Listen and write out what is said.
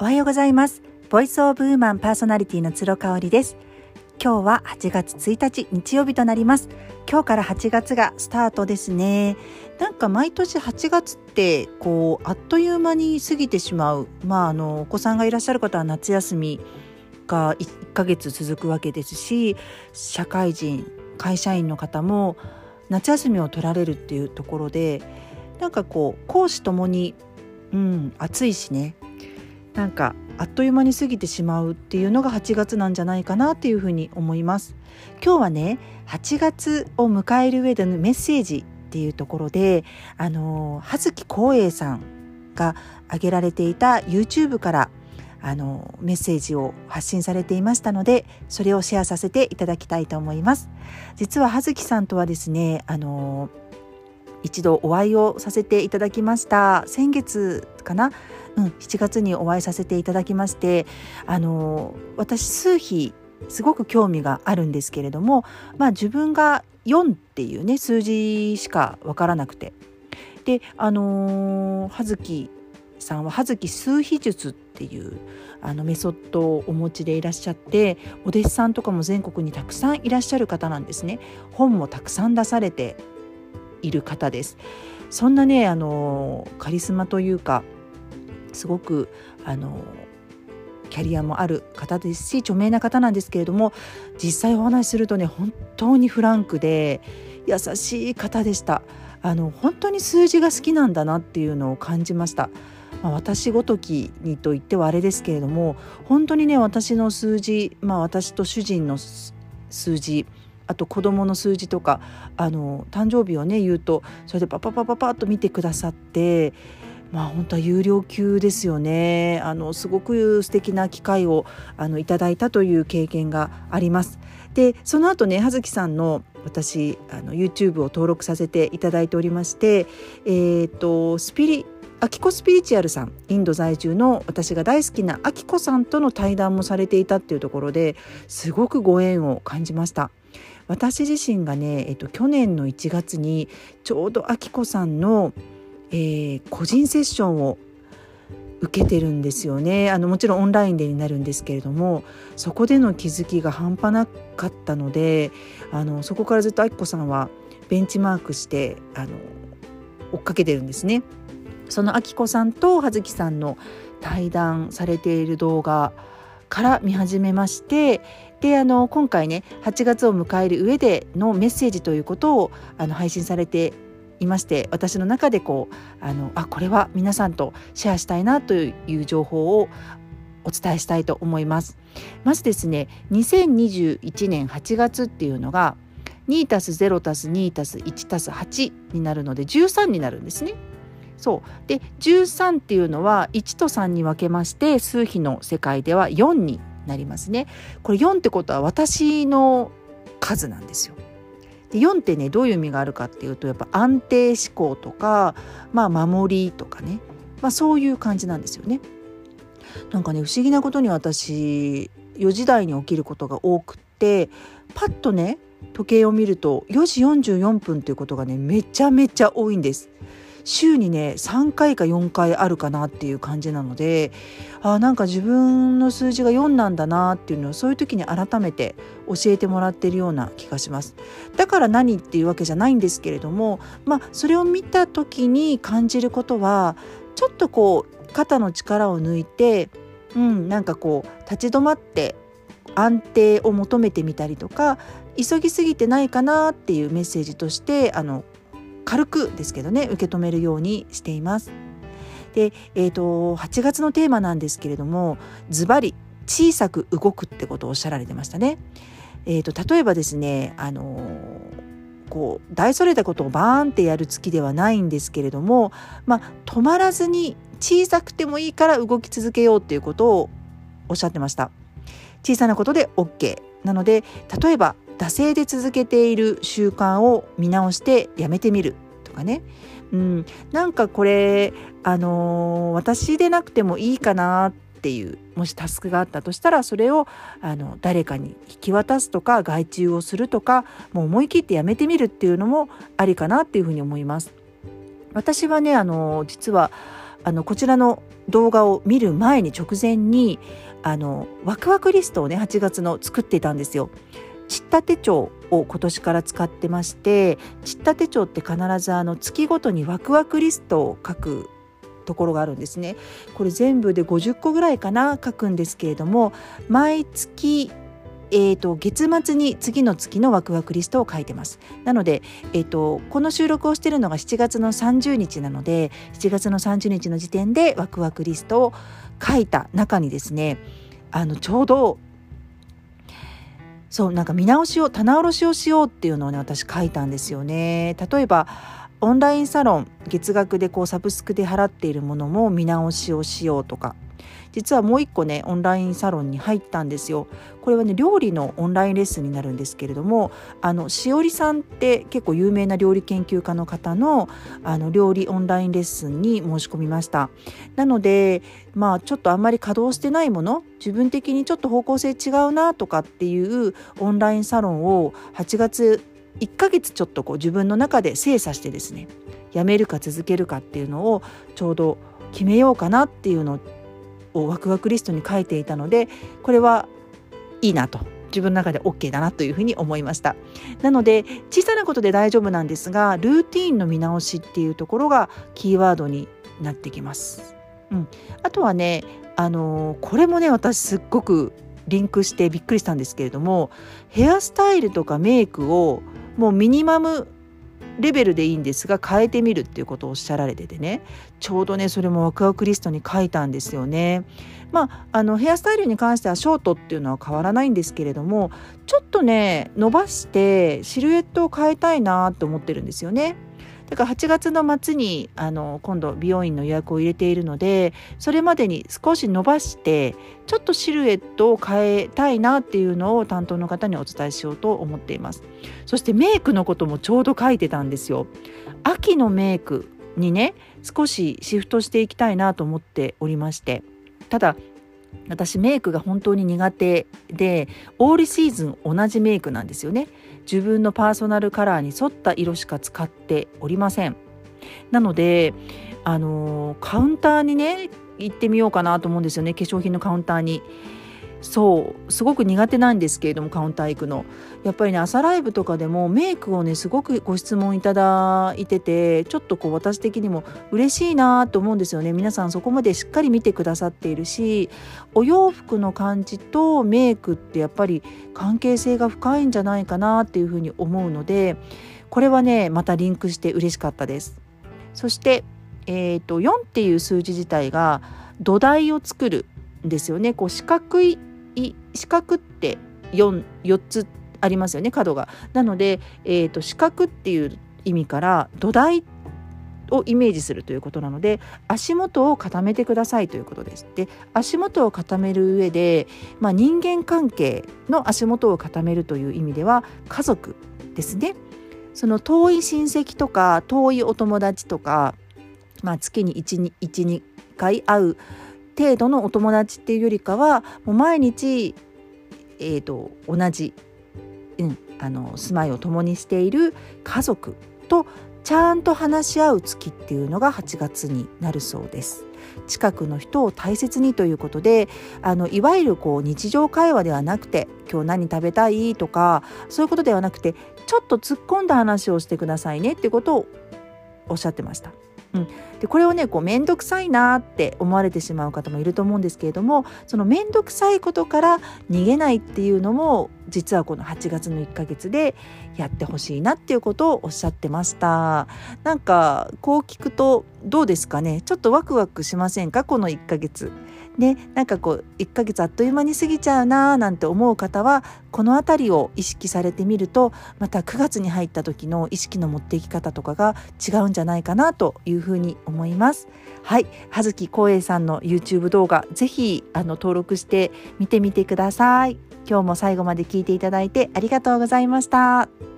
おはようございます。ボイスオブウーマンパーソナリティの鶴香織です。今日は8月1日日曜日となります。今日から8月がスタートですね。なんか毎年8月ってこうあっという間に過ぎてしまう。まああのお子さんがいらっしゃる方は夏休みが1ヶ月続くわけですし社会人会社員の方も夏休みを取られるっていうところでなんかこう講師ともにうん暑いしね。なんかあっという間に過ぎてしまうっていうのが8月なんじゃないかなっていうふうに思います。今日はね8月を迎える上でのメッセージっていうところであの葉月光栄さんが挙げられていた YouTube からあのメッセージを発信されていましたのでそれをシェアさせていただきたいと思います。実は葉月さんとはですねあの一度お会いをさせていただきました。先月かな？うん、7月にお会いさせていただきましてあの私数比すごく興味があるんですけれども、まあ、自分が4っていうね数字しか分からなくて。であの葉月さんは葉月数比術っていうあのメソッドをお持ちでいらっしゃってお弟子さんとかも全国にたくさんいらっしゃる方なんですね。本もたくさん出されている方です。そんなねあのカリスマというかすごくあのキャリアもある方ですし著名な方なんですけれども実際お話しするとね本当にフランクで優しい方でした。あの本当に数字が好きなんだなっていうのを感じました、まあ、私ごときにと言ってはあれですけれども本当にね私の数字、まあ、私と主人の数字あと子供の数字とかあの誕生日をね言うとそれでパパパパパッと見てくださってまあ本当は有料級ですよね。あのすごく素敵な機会をあのいただいたという経験があります。でその後ね葉月さんの私あの YouTube を登録させていただいておりましてえー、とスピリアキコスピリチュアルさんインド在住の私が大好きなアキコさんとの対談もされていたっていうところですごくご縁を感じました。私自身がね、えっと、去年の1月にちょうどアキコさんのえー、個人セッションを受けてるんですよねあのもちろんオンラインでになるんですけれどもそこでの気づきが半端なかったのであのそこからずっとあきこさんはベンチマークしてあの追っかけてるんですね。そのあきこさんと葉月さんの対談されている動画から見始めましてであの今回ね8月を迎える上でのメッセージということをあの配信されていまして私の中でこうあのあこれは皆さんとシェアしたいなという情報をお伝えしたいと思います。まずですね2021年8月っていうのが2たす0たす2たす1たす8になるので13になるんですね。そうで13っていうのは1と3に分けまして数比の世界では4になりますね。これ4ってことは私の数なんですよ。で4ってねどういう意味があるかっていうとやっぱ安定思考とか、まあ、守りとかね、まあ、そういう感じなんですよね。なんかね不思議なことに私4時台に起きることが多くってパッとね時計を見ると4時44分っていうことがねめちゃめちゃ多いんです。週にね3回か4回あるかなっていう感じなのであなんか自分の数字が4なんだなっていうのをそういう時に改めて教えてもらってるような気がします。だから何っていうわけじゃないんですけれどもまあそれを見た時に感じることはちょっとこう肩の力を抜いてうんなんかこう立ち止まって安定を求めてみたりとか急ぎすぎてないかなっていうメッセージとしてあの軽くですけどね受け止めるようにしています。で、えーと、8月のテーマなんですけれどもズバリ小さく動くってことをおっしゃられてましたね。えーと、例えばですねあのー、こう大それたことをバーンってやる月ではないんですけれども、まあ、止まらずに小さくてもいいから動き続けようっていうことをおっしゃってました。小さなことで OK なので例えば惰性で続けている習慣を見直してやめてみるとかね、うん、なんかこれ、あのー、私でなくてもいいかなっていうもしタスクがあったとしたらそれをあの誰かに引き渡すとか外注をするとかもう思い切ってやめてみるっていうのもありかなっていうふうに思います。私はねあの実はあのこちらの動画を見る前に直前にあのワクワクリストをね8月の作っていたんですよ。ちった手帳を今年から使ってましてちった手帳って必ずあの月ごとにワクワクリストを書くところがあるんですね。これ全部で50個ぐらいかな書くんですけれども毎月えーと、月末に次の月のワクワクリストを書いてます。なので、えーと、この収録をしているのが7月の30日なので7月の30日の時点でワクワクリストを書いた中にですねあのちょうどそうなんか見直しを棚卸しをしようっていうのをね私書いたんですよね。例えばオンラインサロン月額でこうサブスクで払っているものも見直しをしようとか実はもう一個ねオンラインサロンに入ったんですよ。これはね料理のオンラインレッスンになるんですけれどもあのしおりさんって結構有名な料理研究家の方のあの料理オンラインレッスンに申し込みました。なのでまあちょっとあんまり稼働してないもの自分的にちょっと方向性違うなとかっていうオンラインサロンを8月1ヶ月ちょっとこう自分の中で精査してですねやめるか続けるかっていうのをちょうど決めようかなっていうのををワクワクリストに書いていたのでこれはいいなと。自分の中で OK だなというふうに思いました。なので小さなことで大丈夫なんですがルーティーンの見直しっていうところがキーワードになってきます、うん、あとはねあのー、これもね私すっごくリンクしてびっくりしたんですけれどもヘアスタイルとかメイクをもうミニマムレベルでいいんですが変えてみるっていうことをおっしゃられててねちょうどねそれもワクワクリストに書いたんですよね。まあ、あのヘアスタイルに関してはショートっていうのは変わらないんですけれどもちょっとね伸ばしてシルエットを変えたいなと思ってるんですよね。だから8月の末にあの今度美容院の予約を入れているのでそれまでに少し伸ばしてちょっとシルエットを変えたいなっていうのを担当の方にお伝えしようと思っています。そしてメイクのこともちょうど書いてたんですよ。秋のメイクにね少しシフトしていきたいなと思っておりまして。ただ私メイクが本当に苦手でオールシーズン同じメイクなんですよね。自分のパーソナルカラーに沿った色しか使っておりません。なのであのカウンターにね行ってみようかなと思うんですよね。化粧品のカウンターに。そうすごく苦手なんですけれどもカウンター行くの。やっぱりね朝ライブとかでもメイクをねすごくご質問いただいててちょっとこう私的にも嬉しいなと思うんですよね。皆さんそこまでしっかり見てくださっているしお洋服の感じとメイクってやっぱり関係性が深いんじゃないかなっていうふうに思うのでこれはねまたリンクして嬉しかったです。そしてえーと、4っていう数字自体が土台を作るんですよね。こう四角い四角って 4, 4つありますよね角が。なので、えーと、四角っていう意味から土台をイメージするということなので足元を固めてくださいということです。で足元を固める上で、まあ、人間関係の足元を固めるという意味では家族ですね。その遠い親戚とか遠いお友達とか、まあ、月に12回会う程度のお友達っていうよりかはもう毎日、えーと、同じ、うん、あの住まいを共にしている家族とちゃんと話し合う月っていうのが8月になるそうです。近くの人を大切にということであのいわゆるこう日常会話ではなくて「今日何食べたい?」とかそういうことではなくてちょっと突っ込んだ話をしてくださいねっていうことをおっしゃってました。うん、でこれをねこう面倒くさいなって思われてしまう方もいると思うんですけれどもその面倒くさいことから逃げないっていうのも実はこの8月の1ヶ月でやってほしいなっていうことをおっしゃってました。なんかこう聞くとどうですかね？ちょっとワクワクしませんか？この1ヶ月。ね、なんかこう1ヶ月あっという間に過ぎちゃうなーなんて思う方はこの辺りを意識されてみるとまた9月に入った時の意識の持っていき方とかが違うんじゃないかなというふうに思います。はい葉月光栄さんの YouTube 動画ぜひあの登録して見てみてください。今日も最後まで聞いていただいてありがとうございました。